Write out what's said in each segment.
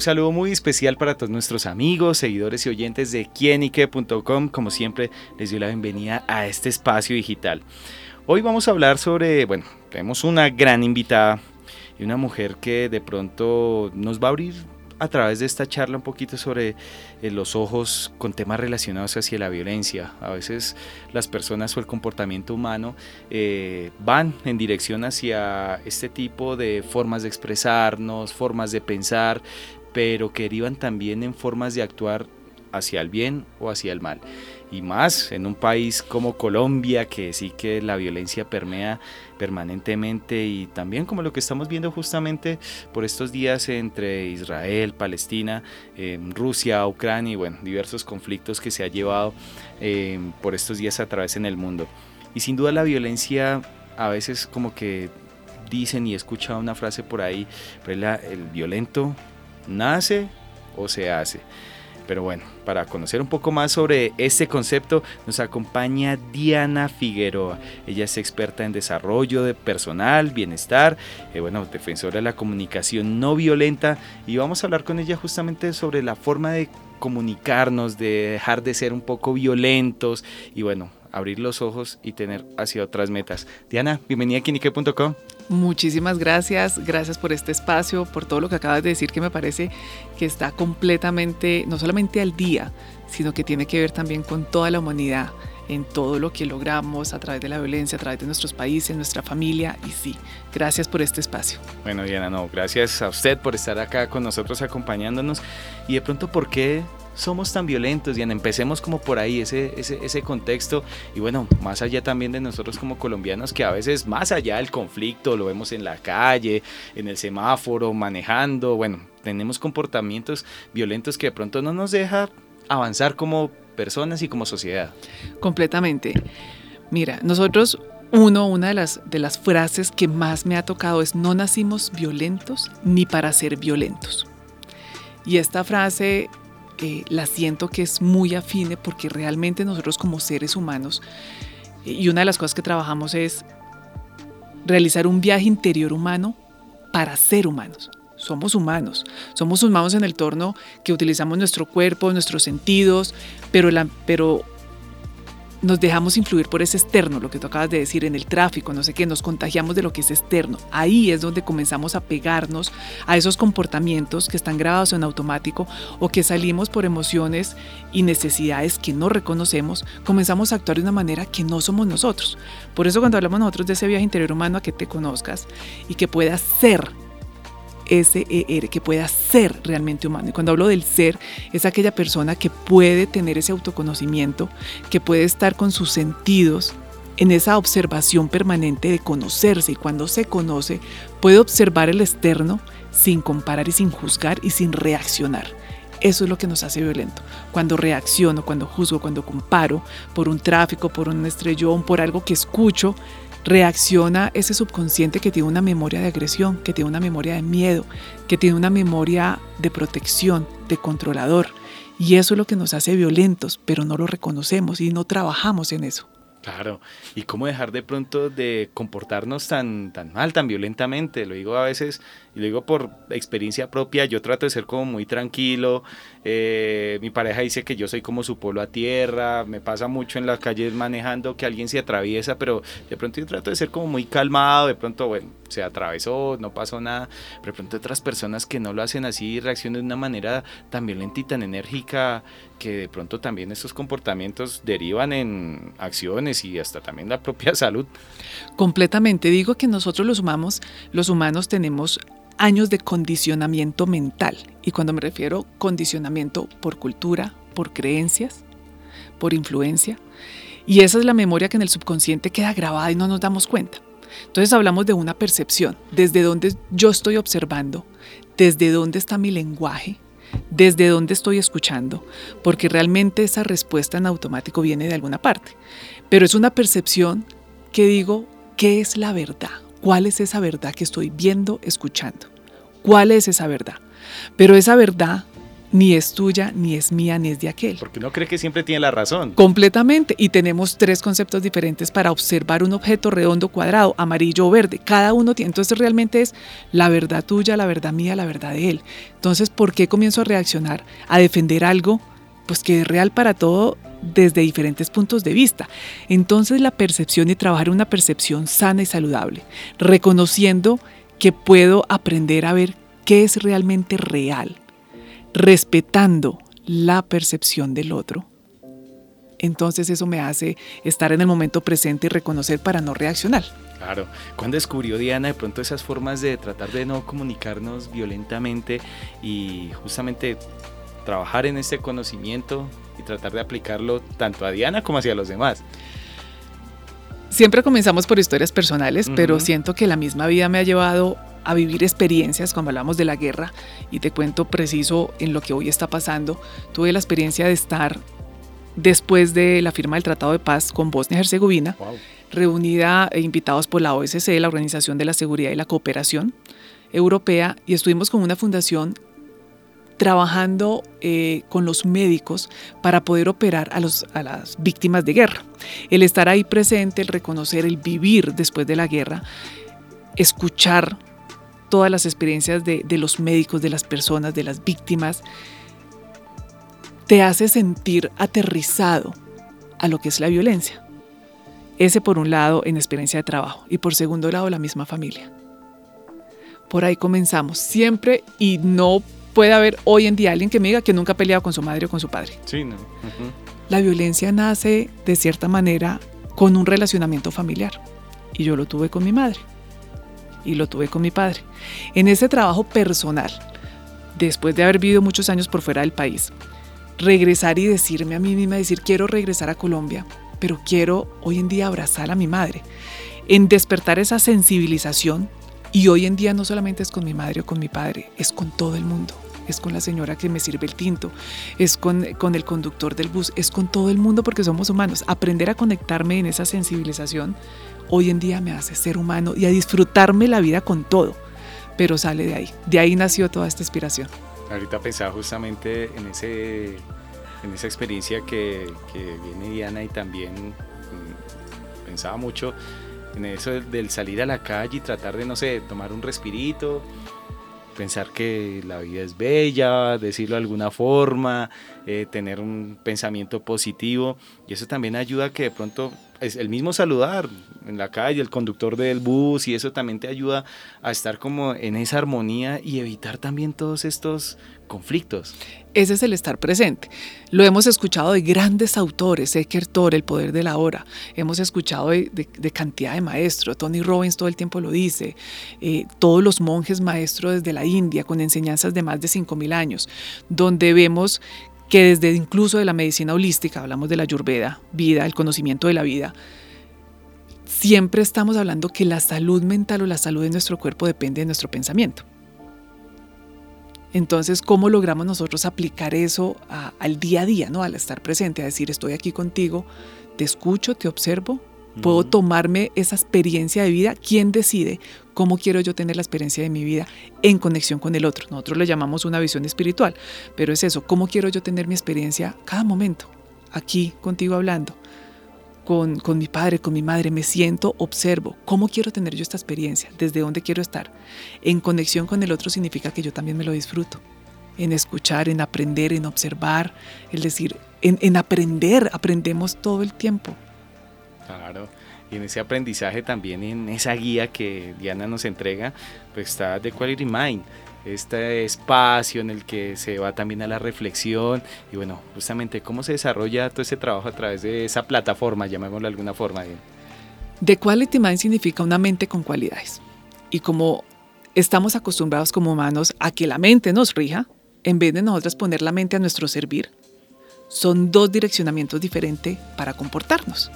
un saludo muy especial para todos nuestros amigos, seguidores y oyentes de quienique.com. Como siempre, les doy la bienvenida a este espacio digital. Hoy vamos a hablar sobre, bueno, tenemos una gran invitada y una mujer que de pronto nos va a abrir a través de esta charla un poquito sobre eh, los ojos con temas relacionados hacia la violencia. A veces las personas o el comportamiento humano eh, van en dirección hacia este tipo de formas de expresarnos, formas de pensar, pero que derivan también en formas de actuar hacia el bien o hacia el mal. Y más en un país como Colombia, que sí que la violencia permea permanentemente y también como lo que estamos viendo justamente por estos días entre Israel, Palestina, em, Rusia, Ucrania y bueno, diversos conflictos que se ha llevado em, por estos días a través en el mundo. Y sin duda la violencia a veces como que dicen y he escuchado una frase por ahí, el violento nace o se hace. Pero bueno, para conocer un poco más sobre este concepto nos acompaña Diana Figueroa. Ella es experta en desarrollo de personal, bienestar, eh, bueno, defensora de la comunicación no violenta y vamos a hablar con ella justamente sobre la forma de comunicarnos, de dejar de ser un poco violentos y bueno, abrir los ojos y tener hacia otras metas. Diana, bienvenida a Kinique.com. Muchísimas gracias, gracias por este espacio, por todo lo que acabas de decir que me parece que está completamente, no solamente al día, sino que tiene que ver también con toda la humanidad, en todo lo que logramos a través de la violencia, a través de nuestros países, nuestra familia. Y sí, gracias por este espacio. Bueno, Diana, no, gracias a usted por estar acá con nosotros acompañándonos. Y de pronto, ¿por qué somos tan violentos, Diana? Empecemos como por ahí, ese, ese, ese contexto. Y bueno, más allá también de nosotros como colombianos, que a veces más allá del conflicto, lo vemos en la calle, en el semáforo, manejando, bueno, tenemos comportamientos violentos que de pronto no nos deja avanzar como personas y como sociedad. Completamente. Mira, nosotros uno, una de las, de las frases que más me ha tocado es no nacimos violentos ni para ser violentos. Y esta frase la siento que es muy afine porque realmente nosotros como seres humanos, y una de las cosas que trabajamos es realizar un viaje interior humano para ser humanos. Somos humanos, somos humanos en el torno que utilizamos nuestro cuerpo, nuestros sentidos, pero, la, pero nos dejamos influir por ese externo, lo que tú acabas de decir, en el tráfico, no sé qué, nos contagiamos de lo que es externo. Ahí es donde comenzamos a pegarnos a esos comportamientos que están grabados en automático o que salimos por emociones y necesidades que no reconocemos, comenzamos a actuar de una manera que no somos nosotros. Por eso cuando hablamos nosotros de ese viaje interior humano a que te conozcas y que puedas ser SER, que pueda ser realmente humano. Y cuando hablo del ser, es aquella persona que puede tener ese autoconocimiento, que puede estar con sus sentidos en esa observación permanente de conocerse y cuando se conoce puede observar el externo sin comparar y sin juzgar y sin reaccionar. Eso es lo que nos hace violento. Cuando reacciono, cuando juzgo, cuando comparo por un tráfico, por un estrellón, por algo que escucho, reacciona ese subconsciente que tiene una memoria de agresión, que tiene una memoria de miedo, que tiene una memoria de protección, de controlador. Y eso es lo que nos hace violentos, pero no lo reconocemos y no trabajamos en eso. Claro, y cómo dejar de pronto de comportarnos tan, tan mal, tan violentamente. Lo digo a veces, y lo digo por experiencia propia, yo trato de ser como muy tranquilo. Eh, mi pareja dice que yo soy como su polo a tierra, me pasa mucho en las calles manejando que alguien se atraviesa, pero de pronto yo trato de ser como muy calmado, de pronto, bueno, se atravesó, no pasó nada, pero de pronto otras personas que no lo hacen así reaccionan de una manera tan violenta y tan enérgica que de pronto también estos comportamientos derivan en acciones y hasta también la propia salud. Completamente, digo que nosotros los humanos, los humanos tenemos años de condicionamiento mental. Y cuando me refiero condicionamiento por cultura, por creencias, por influencia. Y esa es la memoria que en el subconsciente queda grabada y no nos damos cuenta. Entonces hablamos de una percepción, desde dónde yo estoy observando, desde dónde está mi lenguaje, desde dónde estoy escuchando, porque realmente esa respuesta en automático viene de alguna parte. Pero es una percepción que digo, ¿qué es la verdad? ¿Cuál es esa verdad que estoy viendo, escuchando? ¿Cuál es esa verdad? Pero esa verdad ni es tuya, ni es mía, ni es de aquel. Porque uno cree que siempre tiene la razón. Completamente. Y tenemos tres conceptos diferentes para observar un objeto redondo, cuadrado, amarillo o verde. Cada uno tiene. Entonces realmente es la verdad tuya, la verdad mía, la verdad de él. Entonces, ¿por qué comienzo a reaccionar, a defender algo? Pues que es real para todo desde diferentes puntos de vista. Entonces la percepción y trabajar una percepción sana y saludable, reconociendo que puedo aprender a ver qué es realmente real, respetando la percepción del otro. Entonces eso me hace estar en el momento presente y reconocer para no reaccionar. Claro. ¿Cuándo descubrió Diana de pronto esas formas de tratar de no comunicarnos violentamente y justamente trabajar en ese conocimiento y tratar de aplicarlo tanto a Diana como hacia los demás? Siempre comenzamos por historias personales, pero siento que la misma vida me ha llevado a vivir experiencias, cuando hablamos de la guerra, y te cuento preciso en lo que hoy está pasando, tuve la experiencia de estar después de la firma del Tratado de Paz con Bosnia y Herzegovina, reunida e invitados por la OSCE, la Organización de la Seguridad y la Cooperación Europea, y estuvimos con una fundación trabajando eh, con los médicos para poder operar a, los, a las víctimas de guerra. El estar ahí presente, el reconocer, el vivir después de la guerra, escuchar todas las experiencias de, los médicos, de las personas, de las víctimas, te hace sentir aterrizado a lo que es la violencia. Ese por un lado en experiencia de trabajo y por segundo lado la misma familia. Por ahí comenzamos siempre y no puede haber hoy en día alguien que me diga que nunca ha peleado con su madre o con su padre. Sí, no. La violencia nace de cierta manera con un relacionamiento familiar y yo lo tuve con mi madre y lo tuve con mi padre. En ese trabajo personal, después de haber vivido muchos años por fuera del país, regresar y decirme a mí misma, decir, quiero regresar a Colombia, pero quiero hoy en día abrazar a mi madre, en despertar esa sensibilización y hoy en día no solamente es con mi madre o con mi padre, es con todo el mundo. Es con la señora que me sirve el tinto, es con, con el conductor del bus, es con todo el mundo porque somos humanos. Aprender a conectarme en esa sensibilización hoy en día me hace ser humano y a disfrutarme la vida con todo. Pero sale de ahí. De ahí nació toda esta inspiración. Ahorita pensaba justamente en, ese, en esa experiencia que, que viene Diana y también mm, pensaba mucho en eso del salir a la calle y tratar de, no sé, tomar un respirito, pensar que la vida es bella, decirlo de alguna forma, eh, tener un pensamiento positivo. Y eso también ayuda a que de pronto es el mismo saludar en la calle, el conductor del bus y eso también te ayuda a estar como en esa armonía y evitar también todos estos conflictos. Ese es el estar presente. Lo hemos escuchado de grandes autores, Eckhart Tolle, El Poder de la Hora. Hemos escuchado de, cantidad de maestros. Tony Robbins todo el tiempo lo dice. Eh, todos los monjes maestros desde la India con enseñanzas de más de 5.000 años, donde vemos que desde incluso de la medicina holística, hablamos de la ayurveda, vida, el conocimiento de la vida, siempre estamos hablando que la salud mental o la salud de nuestro cuerpo depende de nuestro pensamiento. Entonces, ¿cómo logramos nosotros aplicar eso al día a día, ¿no? al estar presente, a decir, estoy aquí contigo, te escucho, te observo, puedo tomarme esa experiencia de vida? ¿Quién decide cómo quiero yo tener la experiencia de mi vida en conexión con el otro. Nosotros le llamamos una visión espiritual, pero es eso, cómo quiero yo tener mi experiencia cada momento, aquí contigo hablando, con, con mi padre, con mi madre, me siento, observo, cómo quiero tener yo esta experiencia, desde dónde quiero estar. En conexión con el otro significa que yo también me lo disfruto en escuchar, en aprender, en observar, es decir, en, en, aprender, aprendemos todo el tiempo. Claro y en ese aprendizaje también en esa guía que Diana nos entrega, pues está The Quality Mind, este espacio en el que se va también a la reflexión y bueno, justamente cómo se desarrolla todo ese trabajo a través de esa plataforma, llamémoslo de alguna forma. The Quality Mind significa una mente con cualidades y como estamos acostumbrados como humanos a que la mente nos rija, en vez de nosotros poner la mente a nuestro servir, son dos direccionamientos diferentes para comportarnos.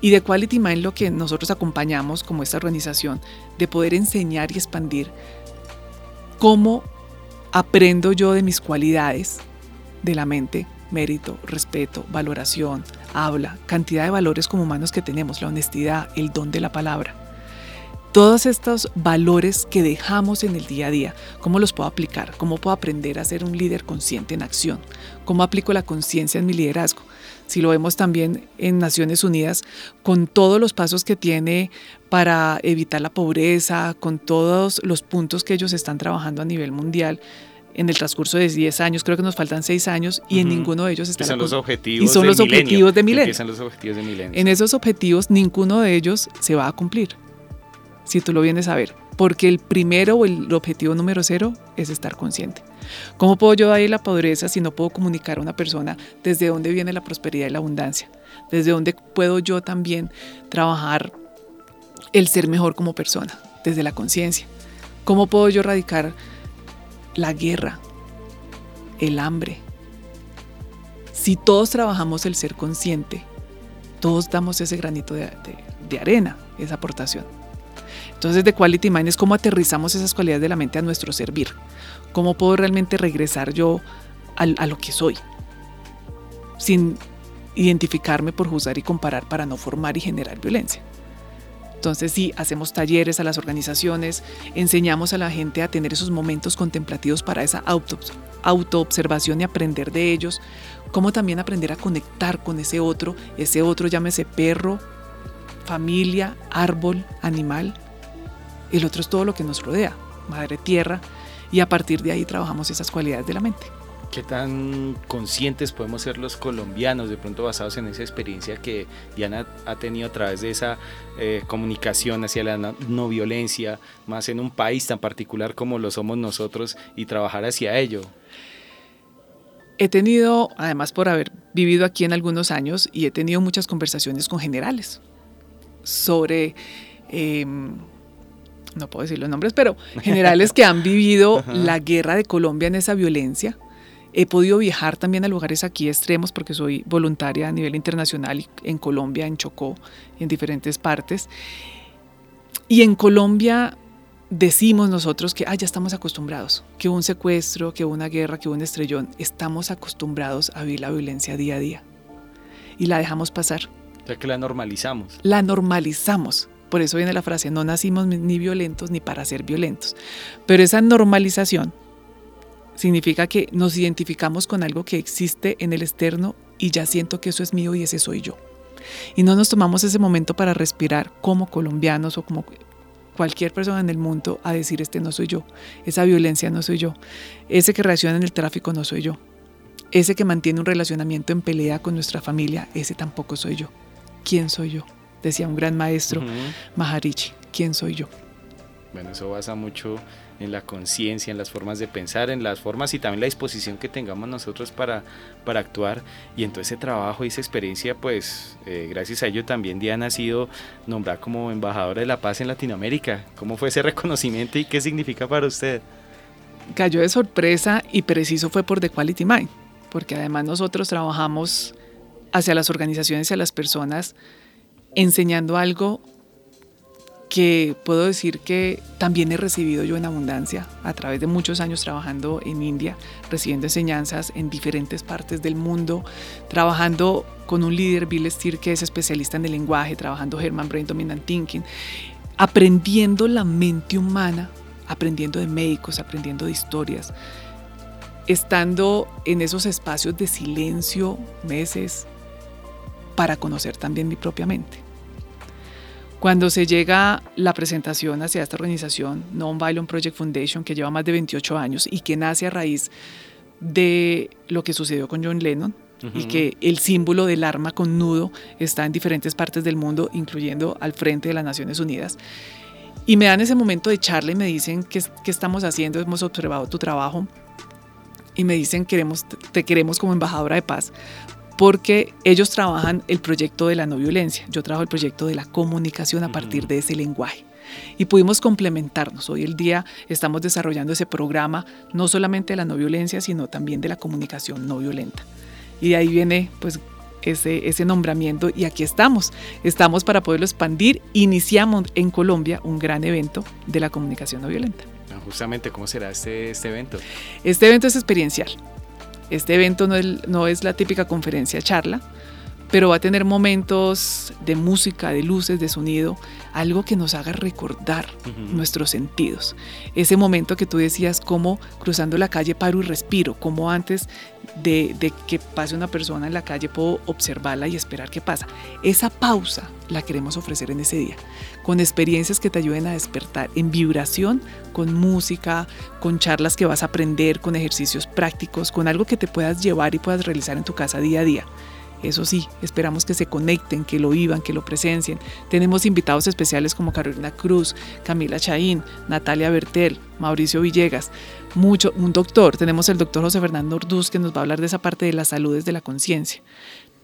Y de Quality Mind lo que nosotros acompañamos como esta organización, de poder enseñar y expandir cómo aprendo yo de mis cualidades de la mente, mérito, respeto, valoración, habla, cantidad de valores como humanos que tenemos, la honestidad, el don de la palabra. Todos estos valores que dejamos en el día a día, ¿cómo los puedo aplicar? ¿Cómo puedo aprender a ser un líder consciente en acción? ¿Cómo aplico la conciencia en mi liderazgo? Si lo vemos también en Naciones Unidas, con todos los pasos que tiene para evitar la pobreza, con todos los puntos que ellos están trabajando a nivel mundial, en el transcurso de 10 años, creo que nos faltan 6 años y en ninguno de ellos está... son los objetivos y son los objetivos de milenio. los objetivos de milenio. En esos objetivos, ninguno de ellos se va a cumplir, si tú lo vienes a ver, porque el primero o el objetivo número cero es estar consciente. ¿Cómo puedo yo dar la pobreza si no puedo comunicar a una persona desde dónde viene la prosperidad y la abundancia? ¿Desde dónde puedo yo también trabajar el ser mejor como persona? Desde la conciencia. ¿Cómo puedo yo erradicar la guerra, el hambre. Si todos trabajamos el ser consciente, todos damos ese granito de, arena, esa aportación. Entonces, de Quality Mind es cómo aterrizamos esas cualidades de la mente a nuestro servir. Cómo puedo realmente regresar yo a lo que soy, sin identificarme por juzgar y comparar para no formar y generar violencia. Entonces sí, hacemos talleres a las organizaciones, enseñamos a la gente a tener esos momentos contemplativos para esa auto, autoobservación y aprender de ellos, como también aprender a conectar con ese otro, ese otro llámese perro, familia, árbol, animal. El otro es todo lo que nos rodea, madre tierra, y a partir de ahí trabajamos esas cualidades de la mente qué tan conscientes podemos ser los colombianos, de pronto basados en esa experiencia que Diana ha tenido a través de esa eh, comunicación hacia la no, violencia, más en un país tan particular como lo somos nosotros, y trabajar hacia ello. He tenido, además por haber vivido aquí en algunos años, y he tenido muchas conversaciones con generales sobre... Em, no puedo decir los nombres, pero generales que han vivido la guerra de Colombia en esa violencia, He podido viajar también a lugares aquí extremos porque soy voluntaria a nivel internacional en Colombia, en Chocó en diferentes partes. Y en Colombia decimos nosotros que ya estamos acostumbrados, que un secuestro, que una guerra, que un estrellón, estamos acostumbrados a vivir la violencia día a día. Y la dejamos pasar. Ya que la normalizamos. La normalizamos. Por eso viene la frase, no nacimos ni violentos ni para ser violentos. Pero esa normalización significa que nos identificamos con algo que existe en el externo y ya siento que eso es mío y ese soy yo. Y no nos tomamos ese momento para respirar como colombianos o como cualquier persona en el mundo a decir este no soy yo, esa violencia no soy yo, ese que reacciona en el tráfico no soy yo, ese que mantiene un relacionamiento en pelea con nuestra familia, ese tampoco soy yo. ¿Quién soy yo? Decía un gran maestro, Maharishi, ¿quién soy yo? Bueno, eso basa mucho en la conciencia, en las formas de pensar, en las formas y también la disposición que tengamos nosotros para, para actuar. Y en todo ese trabajo y esa experiencia, pues eh, gracias a ello también Diana ha sido nombrada como embajadora de la paz en Latinoamérica. ¿Cómo fue ese reconocimiento y qué significa para usted? Cayó de sorpresa y preciso fue por The Quality Mind, porque además nosotros trabajamos hacia las organizaciones y a las personas enseñando algo que puedo decir que también he recibido yo en abundancia a través de muchos años trabajando en India, recibiendo enseñanzas en diferentes partes del mundo, trabajando con un líder, Bill Steer, que es especialista en el lenguaje, trabajando Herman Brain Dominant Thinking, aprendiendo la mente humana, aprendiendo de médicos, aprendiendo de historias, estando en esos espacios de silencio meses para conocer también mi propia mente. Cuando se llega la presentación hacia esta organización, Non-Violent Project Foundation, que lleva más de 28 años y que nace a raíz de lo que sucedió con John Lennon, y que el símbolo del arma con nudo está en diferentes partes del mundo, incluyendo al frente de las Naciones Unidas. Y me dan ese momento de charla y me dicen qué, qué estamos haciendo, hemos observado tu trabajo y me dicen queremos, te queremos como embajadora de paz porque ellos trabajan el proyecto de la no violencia, yo trabajo el proyecto de la comunicación a partir de ese lenguaje. Y pudimos complementarnos. Hoy el día estamos desarrollando ese programa no solamente de la no violencia, sino también de la comunicación no violenta. Y de ahí viene pues ese, ese nombramiento y aquí estamos. Estamos para poderlo expandir. Iniciamos en Colombia un gran evento de la comunicación no violenta. Ah, justamente, ¿cómo será este, este evento? Este evento es experiencial. Este evento no es, la típica conferencia charla, pero va a tener momentos de música, de luces, de sonido, algo que nos haga recordar nuestros sentidos. Ese momento que tú decías, como cruzando la calle paro y respiro, como antes de, de, que pase una persona en la calle puedo observarla y esperar qué pasa. Esa pausa la queremos ofrecer en ese día, con experiencias que te ayuden a despertar en vibración, con música, con charlas que vas a aprender, con ejercicios prácticos, con algo que te puedas llevar y puedas realizar en tu casa día a día. Eso sí, esperamos que se conecten, que lo vivan, que lo presencien. Tenemos invitados especiales como Carolina Cruz, Camila Chaín, Natalia Bertel, Mauricio Villegas, mucho, un doctor. Tenemos el doctor José Fernando Orduz que nos va a hablar de esa parte de la salud desde la conciencia.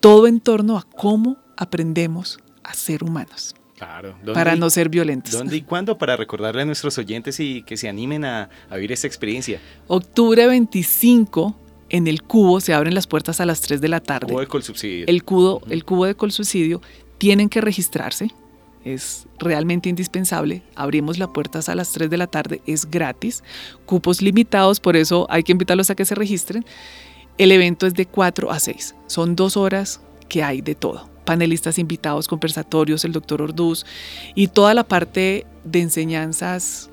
Todo en torno a cómo aprendemos a ser humanos. Claro. Para no ser violentos. ¿Dónde y cuándo? Para recordarle a nuestros oyentes y que se animen a, a vivir esta experiencia. Octubre 25 en el cubo se abren las puertas a las 3 de la tarde. Cubo de colsubsidio. El cubo, el cubo de colsubsidio tienen que registrarse. Es realmente indispensable. Abrimos las puertas a las 3 de la tarde, es gratis. Cupos limitados, por eso hay que invitarlos a que se registren. El evento es de 4 a 6. Son dos horas que hay de todo. Panelistas invitados, conversatorios, el doctor Orduz y toda la parte de enseñanzas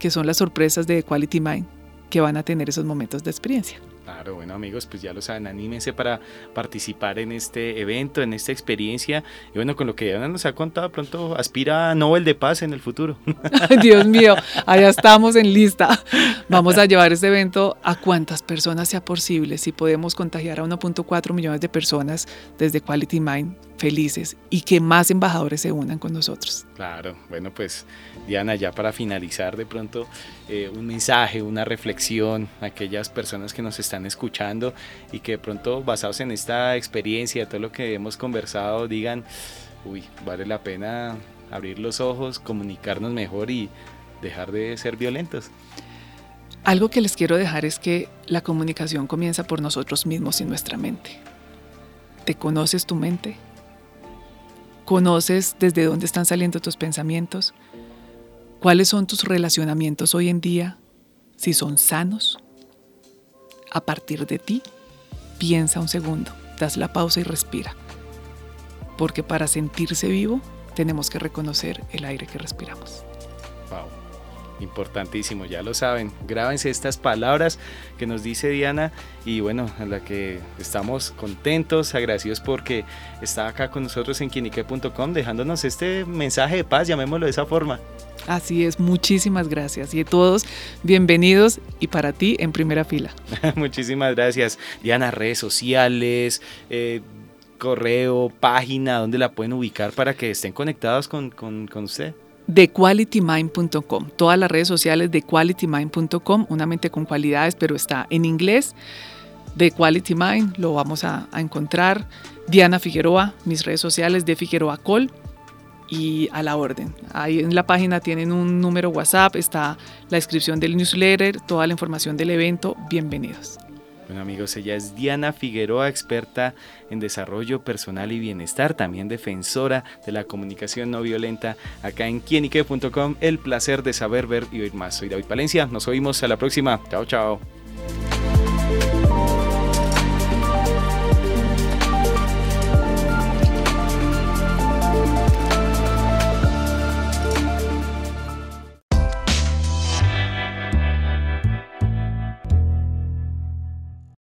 que son las sorpresas de Quality Mind que van a tener esos momentos de experiencia. Claro, bueno amigos, pues ya lo saben, anímense para participar en este evento, en esta experiencia. Y bueno, con lo que ya nos ha contado, pronto aspira a Nobel de Paz en el futuro. Dios mío, allá estamos en lista. Vamos a llevar este evento a cuantas personas sea posible. Si podemos contagiar a 1.4 millones de personas desde Quality Mind, felices y que más embajadores se unan con nosotros. Claro, bueno, pues Diana, ya para finalizar de pronto eh, un mensaje, una reflexión a aquellas personas que nos están escuchando y que de pronto basados en esta experiencia, todo lo que hemos conversado, digan, uy, vale la pena abrir los ojos, comunicarnos mejor y dejar de ser violentos. Algo que les quiero dejar es que la comunicación comienza por nosotros mismos y nuestra mente. ¿Te conoces tu mente? ¿Conoces desde dónde están saliendo tus pensamientos? ¿Cuáles son tus relacionamientos hoy en día? Si son sanos. A partir de ti, piensa un segundo, das la pausa y respira. Porque para sentirse vivo, tenemos que reconocer el aire que respiramos. Importantísimo, ya lo saben. Grábense estas palabras que nos dice Diana y bueno, en la que estamos contentos, agradecidos porque está acá con nosotros en quinique.com dejándonos este mensaje de paz, llamémoslo de esa forma. Así es, muchísimas gracias. Y a todos, bienvenidos y para ti en primera fila. muchísimas gracias. Diana, redes sociales, eh, correo, página, donde la pueden ubicar para que estén conectados con, con, con usted thequalitymind.com. Todas las redes sociales de qualitymind.com, una mente con cualidades, pero está en inglés. The Quality Mind, lo vamos a, a, encontrar. Diana Figueroa, mis redes sociales de Figueroa Col y a la orden. Ahí en la página tienen un número WhatsApp, está la descripción del newsletter, toda la información del evento. Bienvenidos. Bueno amigos, ella es Diana Figueroa, experta en desarrollo personal y bienestar, también defensora de la comunicación no violenta acá en quienique.com. El placer de saber, ver y oír más. Soy David Palencia, nos oímos a la próxima. Chao, chao.